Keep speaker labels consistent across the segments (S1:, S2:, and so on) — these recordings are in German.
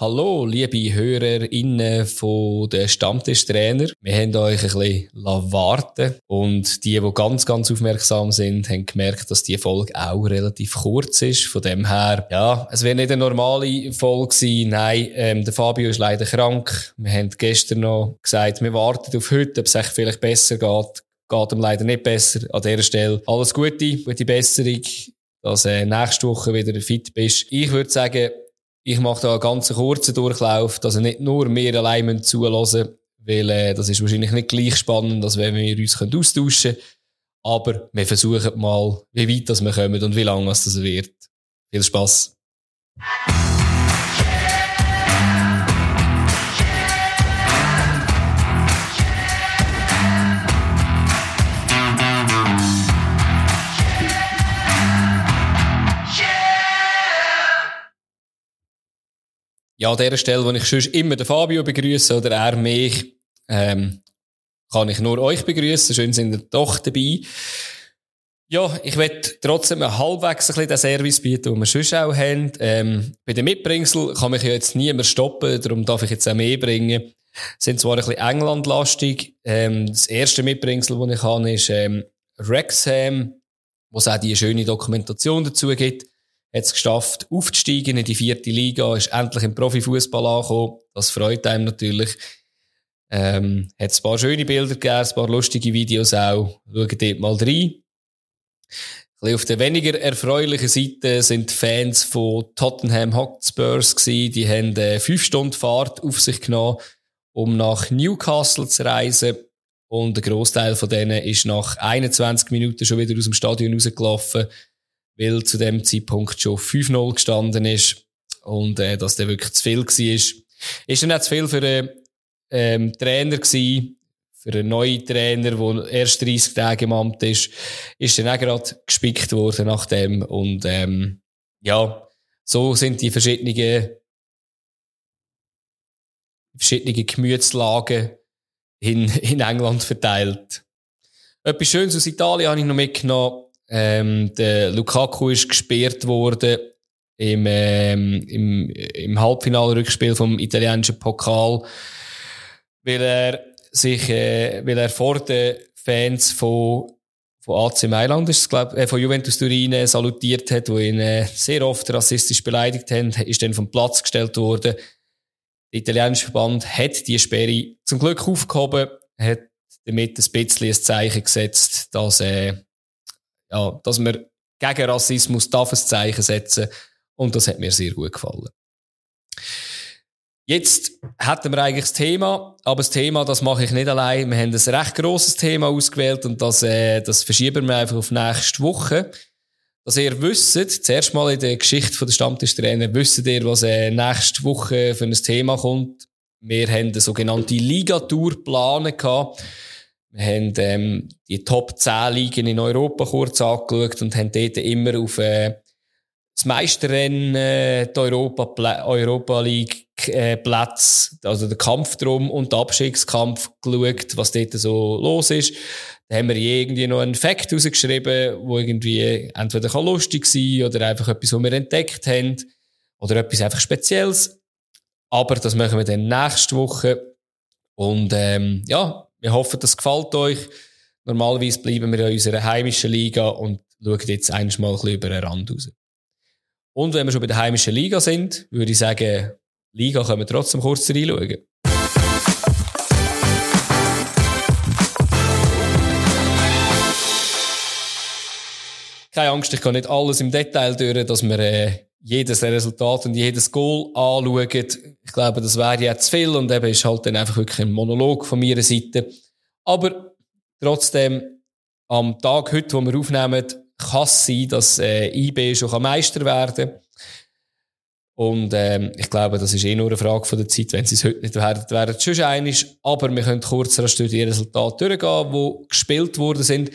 S1: Hallo, liebe HörerInnen von den Stammtischtrainer. Wir haben euch ein bisschen warten und die, die ganz, ganz aufmerksam sind, haben gemerkt, dass die Folge auch relativ kurz ist. Von dem her, ja, es wird nicht eine normale Folge sein. Nein, ähm, der Fabio ist leider krank. Wir haben gestern noch gesagt, wir warten auf heute, ob es echt vielleicht besser geht. Geht ihm leider nicht besser. An dieser Stelle alles Gute, gute Besserung, dass du äh, nächste Woche wieder fit bist. Ich würde sagen, ich mache da einen ganz kurzen Durchlauf, dass er nicht nur wir allein zulassen weil äh, das ist wahrscheinlich nicht gleich spannend, als wenn wir uns austauschen können. Aber wir versuchen mal, wie weit das wir kommen und wie lange das wird. Viel Spaß! Ja, an der Stelle, wo ich schon immer den Fabio begrüße oder er mich, ähm, kann ich nur euch begrüßen. Schön sind ihr doch dabei. Ja, ich werde trotzdem halbwegs ein bisschen den Service bieten, den wir sonst auch haben. Ähm, bei den Mitbringsel kann mich ja jetzt niemand stoppen, darum darf ich jetzt auch mehr bringen. Sind zwar ein bisschen Englandlastig. Ähm, das erste Mitbringsel, das ich habe, ist ähm, Wrexham, wo es auch die schöne Dokumentation dazu gibt hat es geschafft, aufzusteigen in die vierte Liga, ist endlich im Profifußball angekommen. Das freut einem natürlich. Ähm, hat ein paar schöne Bilder gegeben, ein paar lustige Videos auch. Schaut dort mal rein. Ein auf der weniger erfreulichen Seite sind die Fans von Tottenham Hotspurs gewesen. Die haben äh, fünf Stunden Fahrt auf sich genommen, um nach Newcastle zu reisen. Und der Großteil von denen ist nach 21 Minuten schon wieder aus dem Stadion rausgelaufen weil zu dem Zeitpunkt schon 5-0 gestanden ist und äh, dass der wirklich zu viel war. Ist dann auch zu viel für einen ähm, Trainer gewesen, für einen neuen Trainer, der erst 30 Tage im Amt ist, ist dann auch gerade gespickt worden nach dem und ähm, ja, so sind die verschiedenen verschiedene Gemütslagen in, in England verteilt. Etwas Schönes aus Italien habe ich noch mitgenommen. Ähm, der Lukaku ist gesperrt worden im, ähm, im, im Halbfinalrückspiel vom italienischen Pokal, weil er sich, äh, weil er vor den Fans von von AC Mailand ist glaub, äh, von Juventus Turin äh, salutiert hat, wo ihn äh, sehr oft rassistisch beleidigt haben, ist dann vom Platz gestellt worden. Der italienische Verband hat die Sperre zum Glück aufgehoben, hat damit ein bisschen ein Zeichen gesetzt, dass äh, ja, dass man gegen Rassismus darf ein Zeichen setzen und das hat mir sehr gut gefallen. Jetzt hätten wir eigentlich das Thema, aber das Thema, das mache ich nicht allein. Wir haben ein recht grosses Thema ausgewählt und das, äh, das verschieben wir einfach auf nächste Woche. Dass ihr wisst, zuerst mal in der Geschichte der Stammtischtrainer, wisst ihr, was äh, nächste Woche für ein Thema kommt. Wir haben eine sogenannte Ligatour geplant. Wir haben ähm, die Top 10 Ligen in Europa kurz angeschaut und haben dort immer auf äh, das Meisterrennen, äh, die Europa, Europa League äh, Platz, also der Kampf drum und der Abstiegskampf geschaut, was dort so los ist. Da haben wir irgendwie noch einen Fakt rausgeschrieben, wo irgendwie entweder lustig sein oder einfach etwas, was wir entdeckt haben oder etwas einfach Spezielles. Aber das machen wir dann nächste Woche. Und ähm, ja, wir hoffen, das gefällt euch. Normalerweise bleiben wir in unserer heimischen Liga und schauen jetzt einmal ein über den Rand raus. Und wenn wir schon bei der heimischen Liga sind, würde ich sagen, Liga können wir trotzdem kurz reinschauen. Keine Angst, ich kann nicht alles im Detail durch, dass wir äh, jedes Resultat und jedes Goal anschauen. Ich glaube, das wäre ja zu viel und eben ist halt dann einfach wirklich ein Monolog von meiner Seite. Aber trotzdem, am Tag heute, wo wir aufnehmen, kann es sein, dass äh, IB schon Meister werden kann. Und ähm, ich glaube, das ist eh nur eine Frage von der Zeit. Wenn sie es heute nicht werden, wären es schon einig. Aber wir können kurz durch die Resultate durchgehen, die gespielt worden sind.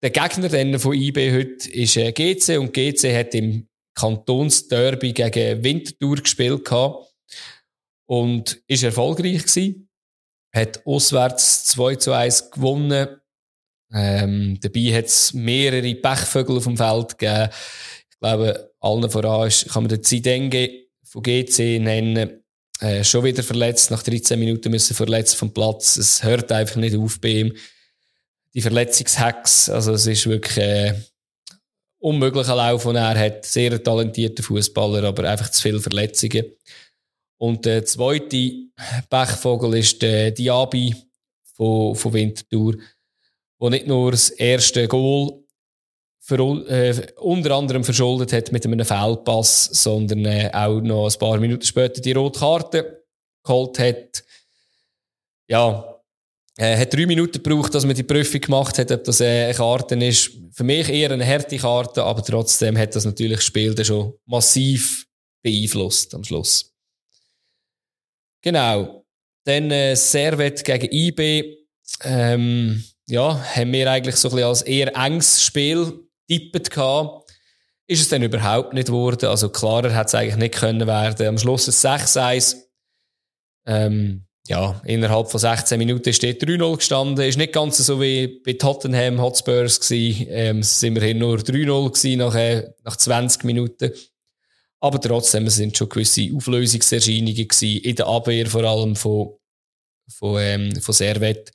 S1: Der Gegner von IB heute ist äh, GC und GC hat im Kantonsderby gegen Winterthur gespielt gehabt und ist erfolgreich gewesen. Hat auswärts 2 zu 1 gewonnen. Ähm, dabei hat es mehrere Pechvögel auf dem Feld gegeben. Ich glaube, allen voran ist, kann man den Zidenge von GC nennen. Äh, schon wieder verletzt, nach 13 Minuten müssen verletzt vom Platz. Es hört einfach nicht auf bei ihm. Die Verletzungshex, also es ist wirklich äh, unmöglicher Lauf, den er hat. Sehr talentierter Fußballer, aber einfach zu viele Verletzungen. Und der zweite Pechvogel ist der Diaby von, von Winterthur, der nicht nur das erste Goal für, äh, unter anderem verschuldet hat mit einem Fehlpass, sondern äh, auch noch ein paar Minuten später die rote Karte geholt hat. Ja, äh, hat drei Minuten gebraucht, dass man die Prüfung gemacht hat, ob das eine Karte ist. Für mich eher eine harte Karte, aber trotzdem hat das natürlich das Spiel dann schon massiv beeinflusst am Schluss. Genau. Dann äh, Servet gegen IB. Ähm, ja, haben wir eigentlich so ein bisschen als eher enges Spiel getippt gehabt. Ist es dann überhaupt nicht geworden. Also klarer hätte es eigentlich nicht können werden. Am Schluss ist 6-1. Ähm, ja, innerhalb von 16 Minuten steht 3-0 gestanden. Ist nicht ganz so wie bei Tottenham Hotspurs gewesen. Ähm, sind immerhin nur 3-0 gewesen nach, äh, nach 20 Minuten. Aber trotzdem, es sind schon gewisse Auflösungserscheinungen gewesen. In der Abwehr vor allem von, von, ähm, von Servet.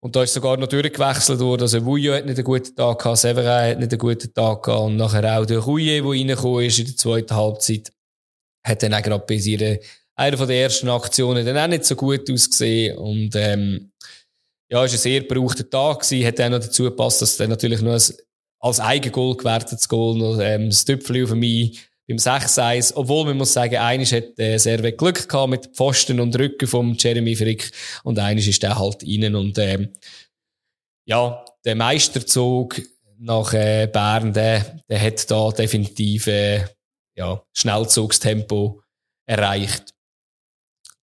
S1: Und da ist sogar noch durchgewechselt worden. Also, Wuyo hat nicht einen guten Tag gehabt, Severin hat nicht einen guten Tag gehabt. Und nachher auch der Rouillet, der reingekommen ist in der zweiten Halbzeit, hat dann auch gerade bei ihrer, einer von der ersten Aktionen dann auch nicht so gut ausgesehen. Und, ähm, ja, ist ein sehr berauchter Tag gewesen. Hat dann noch dazu gepasst, dass dann natürlich noch ein, als Eigengoal gewertetes Goal noch, ähm, das Tüpfel auf mich beim 6-1. Obwohl, man muss sagen, eines hat äh, sehr viel Glück gehabt mit Pfosten und Rücken vom Jeremy Frick und eines ist der halt rein und, ähm, ja, der Meisterzug nach äh, Bern, der, der hat da definitiv äh, ja, Schnellzugstempo erreicht.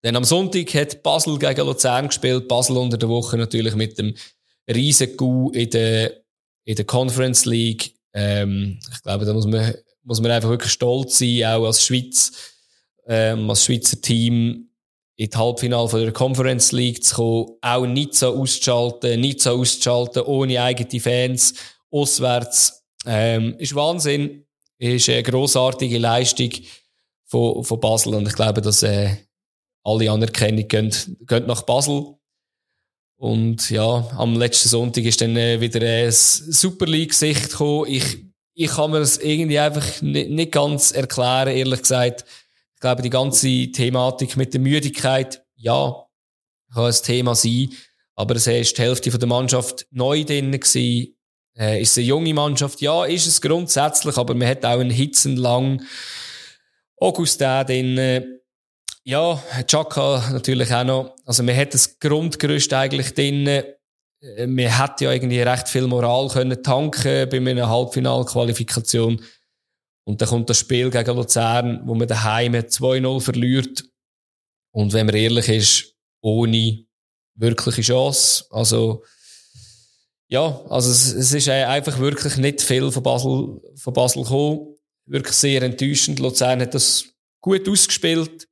S1: Dann am Sonntag hat Basel gegen Luzern gespielt. Basel unter der Woche natürlich mit dem riesen Coup in der, in der Conference League. Ähm, ich glaube, da muss man muss man einfach wirklich stolz sein, auch als Schweiz, ähm, als Schweizer Team in die Halbfinale der Conference League zu kommen, auch nicht so auszuschalten, nicht so auszuschalten, ohne eigene Fans, auswärts, ähm, ist Wahnsinn, ist eine grossartige Leistung von, von Basel und ich glaube, dass äh, alle Anerkennung gehen, gehen nach Basel. Und ja, am letzten Sonntag ist dann äh, wieder ein Super League-Sicht gekommen. Ich ich kann mir das irgendwie einfach nicht, nicht ganz erklären, ehrlich gesagt. Ich glaube, die ganze Thematik mit der Müdigkeit, ja, kann ein Thema sein. Aber es ist die Hälfte der Mannschaft neu drin gewesen. Äh, ist es eine junge Mannschaft? Ja, ist es grundsätzlich, aber man hat auch einen hitzenlang August drin. Ja, Chaka natürlich auch noch. Also man hat das Grundgerüst eigentlich drin äh, man hätte ja irgendwie recht viel Moral können tanken bei einer Halbfinalqualifikation. Und dann kommt das Spiel gegen Luzern, wo man daheim 2-0 verliert. Und wenn man ehrlich ist, ohne wirkliche Chance. Also, ja, also es, es ist einfach wirklich nicht viel von Basel, von Basel gekommen. Wirklich sehr enttäuschend. Luzern hat das gut ausgespielt.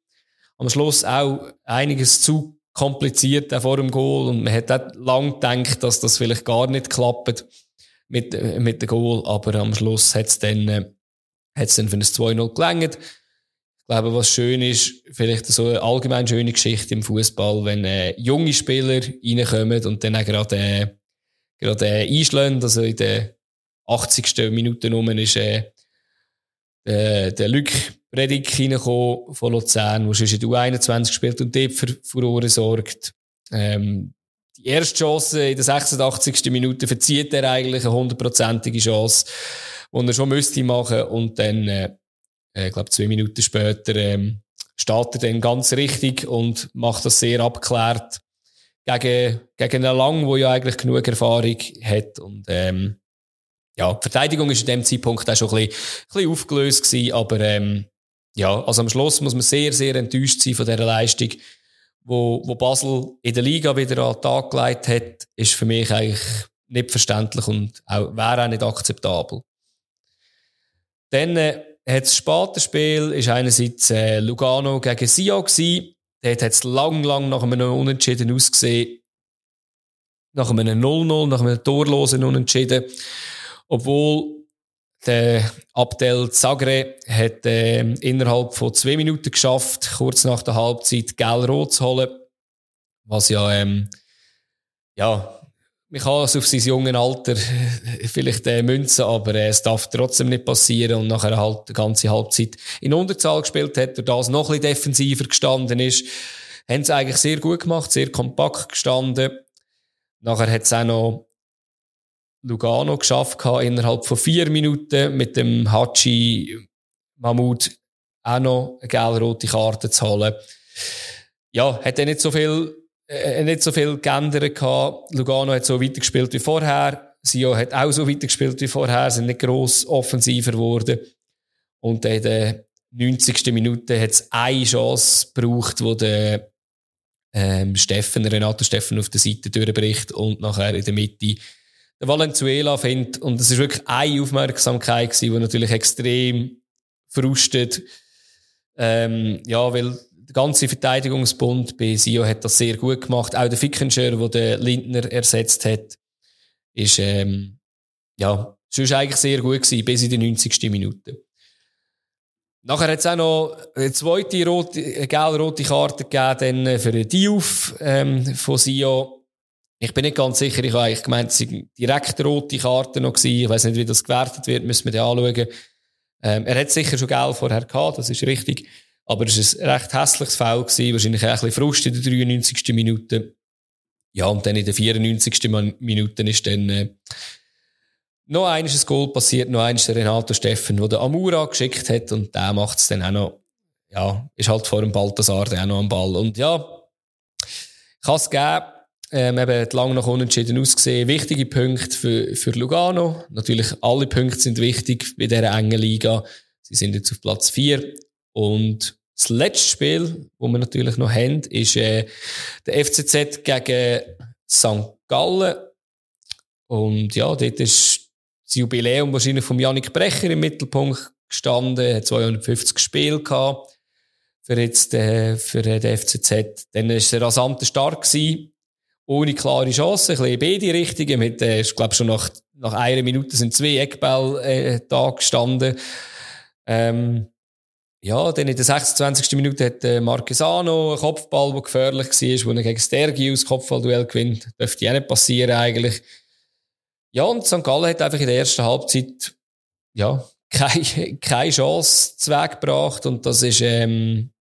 S1: Am Schluss auch einiges zu kompliziert vor dem Goal und man hat auch lang gedacht, dass das vielleicht gar nicht klappt mit, mit dem Goal, aber am Schluss hat es dann, äh, dann für ein 2-0 gelangt. Ich glaube, was schön ist, vielleicht so eine allgemein schöne Geschichte im Fußball, wenn äh, junge Spieler reinkommen und dann auch gerade, äh, gerade äh, einschlagen, also in der 80. Minute rum ist äh, der, der Luc Predik reingekommen von Luzern, der schon in der U21 spielt und dort für Furore sorgt. Ähm, die erste Chance in der 86. Minute verzieht er eigentlich eine hundertprozentige Chance, die er schon müsste machen und dann, äh, ich äh, glaube zwei Minuten später, ähm, steht er dann ganz richtig und macht das sehr abgeklärt gegen, gegen einen Lang, der ja eigentlich genug Erfahrung hat und ähm, ja, die Verteidigung ist in dem Zeitpunkt auch schon ein bisschen, ein bisschen aufgelöst gewesen, aber ähm, ja, also am Schluss muss man sehr, sehr enttäuscht sein von dieser Leistung, wo, wo Basel in der Liga wieder an den Tag gelegt hat, ist für mich eigentlich nicht verständlich und auch, wäre auch nicht akzeptabel. Dann äh, hat das späte Spiel ist einerseits äh, Lugano gegen Sion gewesen. Dort hat es lang, lang nach einem Unentschieden ausgesehen. Nach einem 0-0, nach einem torlosen Unentschieden. Obwohl der Abdel Zagre hat äh, innerhalb von zwei Minuten geschafft, kurz nach der Halbzeit Gel-Rot zu holen. Was ja, ähm, ja, man kann es auf sein jungen Alter äh, vielleicht äh, münzen, aber äh, es darf trotzdem nicht passieren und nachher halt die ganze Halbzeit in Unterzahl gespielt hat, durch das noch ein defensiver gestanden ist. Haben sie eigentlich sehr gut gemacht, sehr kompakt gestanden. Nachher hat es auch noch Lugano geschafft innerhalb von vier Minuten mit dem Hachi Mahmoud auch noch eine gelb-rote Karte zu holen. Ja, hat er nicht so viel, äh, nicht so viel geändert gehabt. Lugano hat so weitergespielt wie vorher. Sio hat auch so weitergespielt wie vorher, sind nicht gross offensiver geworden. Und in der 90. Minute hat es eine Chance gebraucht, wo der ähm, Steffen, Renato Steffen auf der Seite durchbricht und nachher in der Mitte Valenzuela findet. Und es ist wirklich eine Aufmerksamkeit gewesen, die natürlich extrem frustet. Ähm, ja, weil der ganze Verteidigungsbund bei Sio hat das sehr gut gemacht. Auch der Fickenscher, der den Lindner ersetzt hat, ist, ähm, ja, sonst eigentlich sehr gut gewesen, bis in die 90. Minute. Nachher hat es auch noch eine zweite gelb-rote Karte gegeben, für den Diouf, ähm, von Sio. Ich bin nicht ganz sicher, ich habe eigentlich gemeint, es sind direkt rote Karten noch gewesen. Ich weiß nicht, wie das gewertet wird, müssen wir dann anschauen. Ähm, er hat sicher schon Geld vorher gehabt, das ist richtig. Aber es war ein recht hässliches Foul gewesen, wahrscheinlich ein bisschen Frust in der 93. Minute. Ja, und dann in der 94. Minute ist dann, äh, noch eines ein Goal passiert, noch eines der Renato Steffen, der der Amura geschickt hat und der macht es dann auch noch, ja, ist halt vor dem Balthasar der auch noch am Ball. Und ja, kann es geben, ähm, eben hat lange noch unentschieden ausgesehen. Wichtige Punkte für, für Lugano. Natürlich, alle Punkte sind wichtig bei dieser engen Liga. Sie sind jetzt auf Platz 4. Und das letzte Spiel, wo wir natürlich noch haben, ist äh, der FCZ gegen St. Gallen. Und ja, dort ist das Jubiläum wahrscheinlich von Janik Brecher im Mittelpunkt gestanden. hat 250 Spiele gehabt für jetzt äh, für den FCZ. Dann war er rasant stark gewesen ohne klare Chance, ein bisschen beide Richtungen. Mit, äh, ich glaube schon nach, nach einer Minute sind zwei Eckbälle äh, da gestanden. Ähm, ja, dann in der 26. Minute hat äh, Marquesano einen Kopfball, der gefährlich war, wo er gegen Stergi aus Kopfballduell gewinnt. Dürfte ja nicht passieren eigentlich. Ja, und St. Gallen hat einfach in der ersten Halbzeit ja, keine, keine Chance zu Weg gebracht und das ist ähm,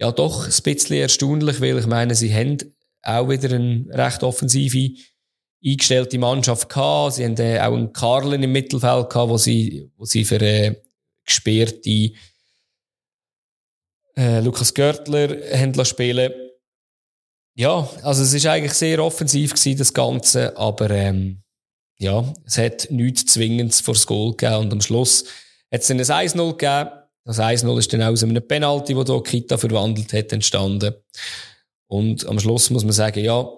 S1: ja doch ein bisschen erstaunlich, weil ich meine, sie haben auch wieder eine recht offensive eingestellte Mannschaft gehabt. Sie haben äh, auch einen Karlen im Mittelfeld gehabt, wo sie, wo sie für äh, gesperrte äh, Lukas Görtler haben spielen Ja, also es ist eigentlich sehr offensiv gewesen, das Ganze, aber ähm, ja, es hat nichts Zwingendes vor das Goal gegeben und am Schluss hat es dann ein 1-0 gegeben. Das 1-0 ist dann aus einem Penalty, das Kita verwandelt hat, entstanden. Und am Schluss muss man sagen, ja,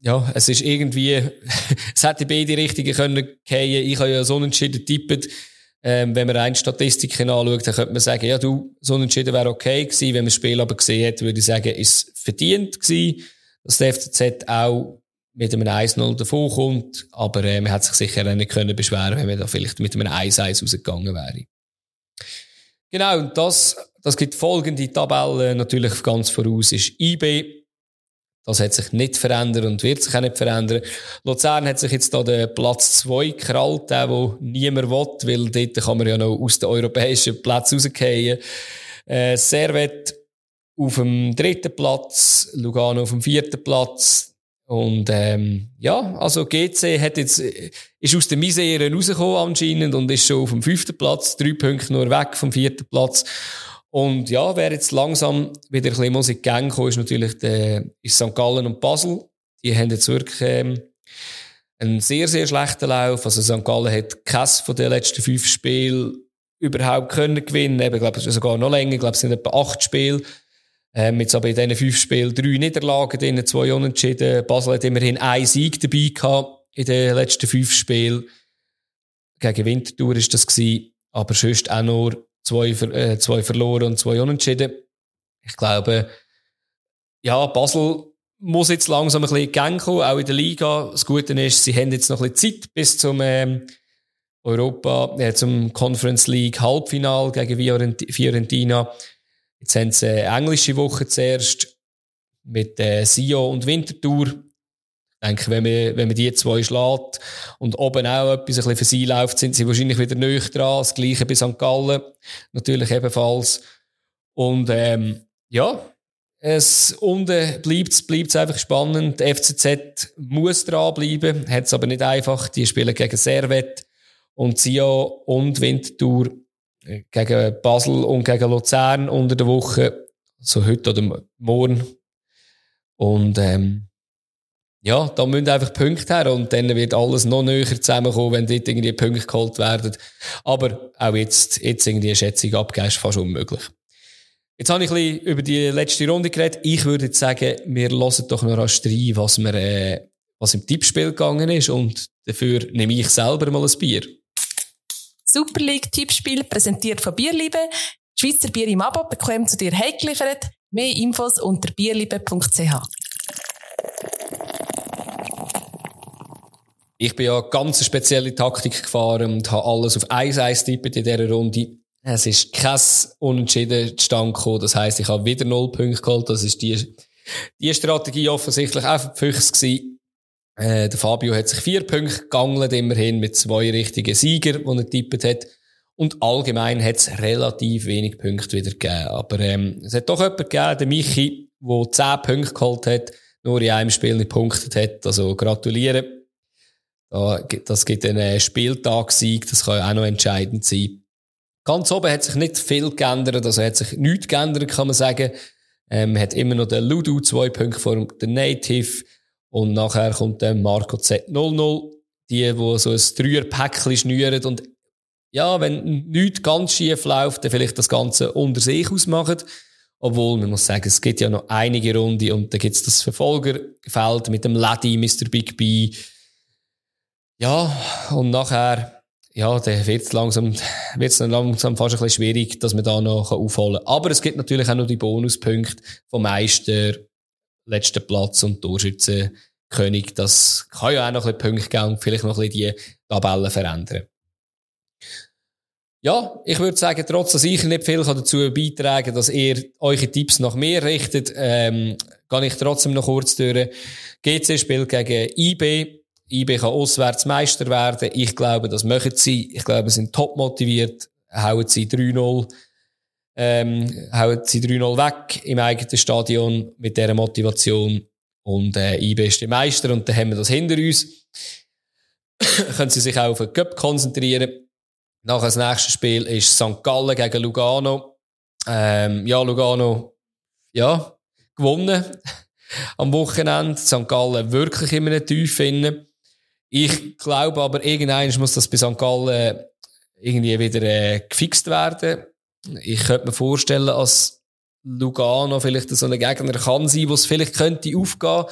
S1: ja, es ist irgendwie, es hätte beide Richtungen können gehen. Ich habe ja so entschieden tippet. Ähm, wenn man rein Statistiken anschaut, dann könnte man sagen, ja, du, so entschieden wäre okay gewesen. Wenn man das Spiel aber gesehen hat, würde ich sagen, ist verdient gewesen, dass der FCZ auch mit einem 1-0 davon kommt. Aber äh, man hat sich sicher nicht können beschweren, wenn man da vielleicht mit einem 1-1 rausgegangen wäre. Genau, und das, das gibt folgende Tabelle. Natürlich ganz voraus ist IB. Das hat sich nicht verändert und wird sich auch nicht verändern. Luzern hat sich jetzt da den Platz 2 gekrallt, den, wo niemand will, weil dort kann man ja noch aus den europäischen Plätzen rausgehen. Äh, Servet auf dem dritten Platz, Lugano auf dem vierten Platz, und ähm, ja, also GC hat jetzt, ist aus der Misere rausgekommen anscheinend und ist schon auf dem fünften Platz, drei Punkte nur weg vom vierten Platz. Und ja, wer jetzt langsam wieder ein bisschen Musik Gang kommt, ist natürlich der, ist St. Gallen und Basel. Die haben jetzt wirklich ähm, einen sehr, sehr schlechten Lauf. Also St. Gallen hat keines von den letzten fünf Spielen überhaupt können gewinnen. Ich glaube, sogar noch länger. Ich glaube, es sind etwa acht Spiele. Ähm, jetzt aber in diesen fünf Spielen drei Niederlagen drin, zwei Unentschieden. Basel hat immerhin einen Sieg dabei gehabt in den letzten fünf Spielen. Gegen Winterthur ist das gewesen. Aber sonst auch nur zwei, äh, zwei verloren und zwei Unentschieden. Ich glaube, ja, Basel muss jetzt langsam ein bisschen Gang kommen, auch in der Liga. Das Gute ist, sie haben jetzt noch ein bisschen Zeit bis zum, ähm, Europa äh, zum Conference League Halbfinal gegen Fiorentina. Jetzt haben sie eine englische Woche zuerst mit äh, Sio und Winterthur. Ich denke, wenn man, wenn man die zwei schlägt und oben auch etwas ein bisschen für sie läuft, sind sie wahrscheinlich wieder nöch dran. Das Gleiche bei St. Gallen. Natürlich ebenfalls. Und, ähm, ja, es unten bleibt es einfach spannend. Die FCZ muss dranbleiben, hat es aber nicht einfach. Die spielen gegen Servet und Sio und Winterthur gegen Basel und gegen Luzern unter der Woche, so heute oder morgen. Und ähm, ja, da müssen einfach Punkte her und dann wird alles noch näher zusammenkommen, wenn dort irgendwie Punkte geholt werden. Aber auch jetzt, jetzt irgendwie eine Schätzung abgeben, ist fast unmöglich. Jetzt habe ich ein bisschen über die letzte Runde geredet. Ich würde jetzt sagen, wir hören doch noch rasch rein, was, wir, äh, was im Tippspiel gegangen ist und dafür nehme ich selber mal ein Bier.
S2: Super League Tippspiel präsentiert von Bierliebe. Schweizer Bier im Abo bekommt zu dir heimgeliefert. Mehr Infos unter bierliebe.ch.
S1: Ich bin ja ganz spezielle Taktik gefahren und habe alles auf 1-1 tippet in dieser Runde. Es ist kein Unentschieden zustande gekommen. Das heisst, ich habe wieder null Punkte geholt. Das ist die, die Strategie offensichtlich auch für die Füchse gewesen. Äh, der Fabio hat sich vier Punkte gegangelt, immerhin mit zwei richtigen Siegern, die er tippt hat. Und allgemein hat es relativ wenig Punkte wieder gegeben. Aber ähm, es hat doch jemanden gegeben, der Michi, der zehn Punkte geholt hat, nur in einem Spiel nicht punktet hat. Also gratulieren. Das gibt einen Spieltagssieg, das kann ja auch noch entscheidend sein. Ganz oben hat sich nicht viel geändert, also hat sich nichts geändert, kann man sagen. Ähm, hat immer noch den Ludo, zwei Punkte vor dem Native. Und nachher kommt dann Marco Z00, die, wo so ein Dreier-Päckchen schnüren und ja, wenn nichts ganz schief läuft, dann vielleicht das Ganze unter sich ausmachen. Obwohl, man muss sagen, es gibt ja noch einige Runden und da gibt's das Verfolgerfeld mit dem Lady, Mr. Big B. Ja, und nachher, ja, dann wird's langsam, wird's dann langsam fast ein bisschen schwierig, dass man da noch aufholen kann. Aber es gibt natürlich auch noch die Bonuspunkte vom Meister, letzten Platz und Torschützenkönig. Das kann ja auch noch ein bisschen Punkte geben und vielleicht noch ein bisschen die Tabellen verändern. Ja, ich würde sagen, trotz dass ich nicht viel dazu beitragen kann, dass ihr eure Tipps nach mir richtet, ähm, gehe ich trotzdem noch kurz durch. GC spielt gegen IB. IB kann auswärts Meister werden. Ich glaube, das möchten sie. Ich glaube, sie sind top motiviert. Hauen sie 3-0 ähm, hauen sie 3-0 weg im eigenen Stadion mit dieser Motivation. Und äh, IB ist der Meister und dann haben wir das hinter uns. Können sie sich auch auf den Cup konzentrieren. Nachher das nächste Spiel ist St. Gallen gegen Lugano. Ähm, ja, Lugano, ja, gewonnen am Wochenende. St. Gallen wirklich immer eine Tief finden. Ich glaube aber, irgendwann muss das bei St. Gallen irgendwie wieder äh, gefixt werden ich könnte mir vorstellen, als Lugano vielleicht so ein Gegner kann sein, wo es vielleicht könnte aufgehen,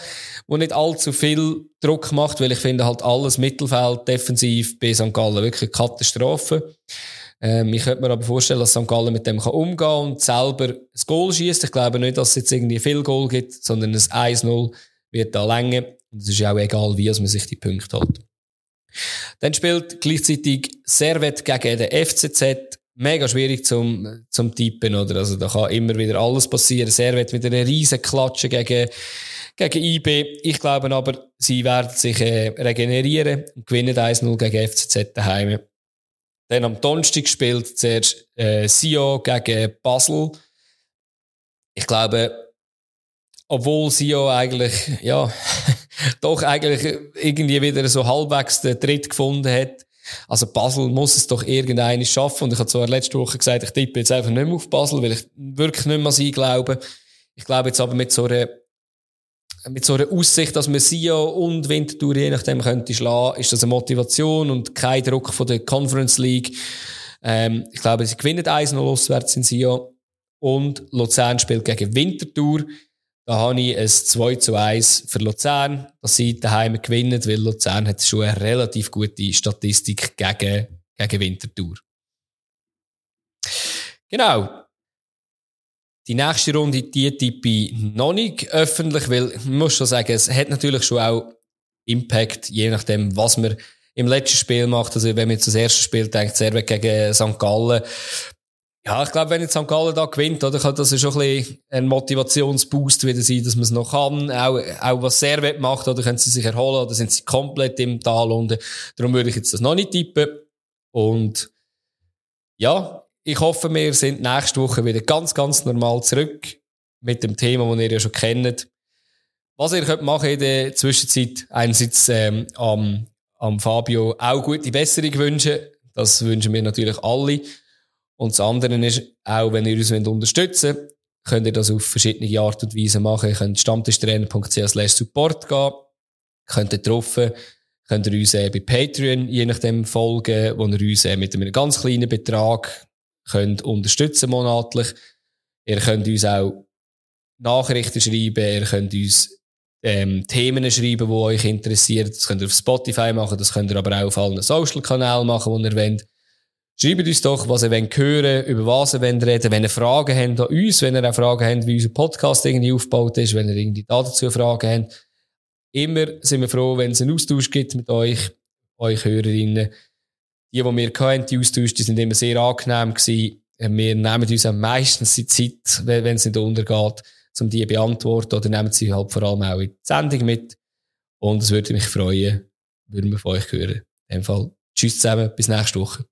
S1: wo nicht allzu viel Druck macht, weil ich finde halt alles Mittelfeld defensiv bei St. Gallen wirklich Katastrophe. Ähm, ich könnte mir aber vorstellen, dass St. Gallen mit dem kann umgehen und selber ein Goal schießt. Ich glaube nicht, dass es jetzt irgendwie viel Goal gibt, sondern ein 1-0 wird da länger. Und es ist ja auch egal, wie man sich die Punkte hat. Dann spielt gleichzeitig Servet gegen den FCZ mega schwierig zum, zum Tippen, oder? Also, da kann immer wieder alles passieren. Servet mit einer riesen Klatsche gegen, gegen IB. Ich glaube aber, sie werden sich äh, regenerieren und gewinnen 1-0 gegen FCZ daheim. Dann am Donnerstag spielt zuerst äh, Sio gegen Basel. Ich glaube, obwohl Sio eigentlich, ja, doch eigentlich irgendwie wieder so halbwegs den Tritt gefunden hat, also Basel muss es doch irgendeine schaffen. Und ich habe zwar letzte Woche gesagt, ich tippe jetzt einfach nicht mehr auf Basel, weil ich wirklich nicht mehr an sie glaube. Ich glaube jetzt aber mit so einer, mit so einer Aussicht, dass man Sio und Winterthur je nachdem könnte schlagen, ist das eine Motivation und kein Druck von der Conference League. Ähm, ich glaube, sie gewinnen 1-0 auswärts in Sio. Und Luzern spielt gegen Winterthur. Da habe ich ein 2 zu 1 für Luzern, dass sie daheim gewinnen, weil Luzern hat schon eine relativ gute Statistik gegen, gegen Winterthur. Genau. Die nächste Runde, die tippe ich noch nicht öffentlich, weil ich muss schon sagen, es hat natürlich schon auch Impact, je nachdem, was man im letzten Spiel macht. Also wenn man jetzt das erste Spiel denkt, Servet gegen St. Gallen. Ja, ich glaube, wenn jetzt St. Gallen da gewinnt, oder, kann das schon ein bisschen ein Motivationsboost wieder sein, dass man es noch kann. Auch, auch was Servet macht, oder können sie sich erholen, oder sind sie komplett im Tal unten. Darum würde ich jetzt das noch nicht tippen. Und, ja, ich hoffe, wir sind nächste Woche wieder ganz, ganz normal zurück mit dem Thema, das ihr ja schon kennt. Was ihr könnt machen in der Zwischenzeit, einerseits ähm, am, am Fabio auch gute Besserung wünschen. Das wünschen wir natürlich alle. Und das andere ist, auch wenn ihr uns unterstützen wollt, könnt ihr das auf verschiedene Art und Weise machen. Ihr könnt stammtischtrainer.ch support gehen, könnt ihr drauf, könnt ihr uns äh, bei Patreon je nachdem folgen, wo ihr uns äh, mit einem ganz kleinen Betrag könnt unterstützen monatlich. Ihr könnt uns auch Nachrichten schreiben, ihr könnt uns ähm, Themen schreiben, die euch interessieren. Das könnt ihr auf Spotify machen, das könnt ihr aber auch auf allen Social-Kanälen machen, die ihr wollt. Schreibt uns doch, was ihr wollt hören, über was ihr wollt reden, wenn ihr Fragen habt an uns, wenn ihr auch Fragen habt, wie unser Podcast irgendwie aufgebaut ist, wenn ihr irgendwie dazu Fragen habt. Immer sind wir froh, wenn es einen Austausch gibt mit euch, euch Hörerinnen. Die, die wir hatten, die Austausch, die sind immer sehr angenehm gewesen. Wir nehmen uns am meisten die Zeit, wenn es nicht untergeht um die zu beantworten oder nehmen sie halt vor allem auch in die Sendung mit. Und es würde mich freuen, würden wir von euch hören. In dem Fall, tschüss zusammen, bis nächste Woche.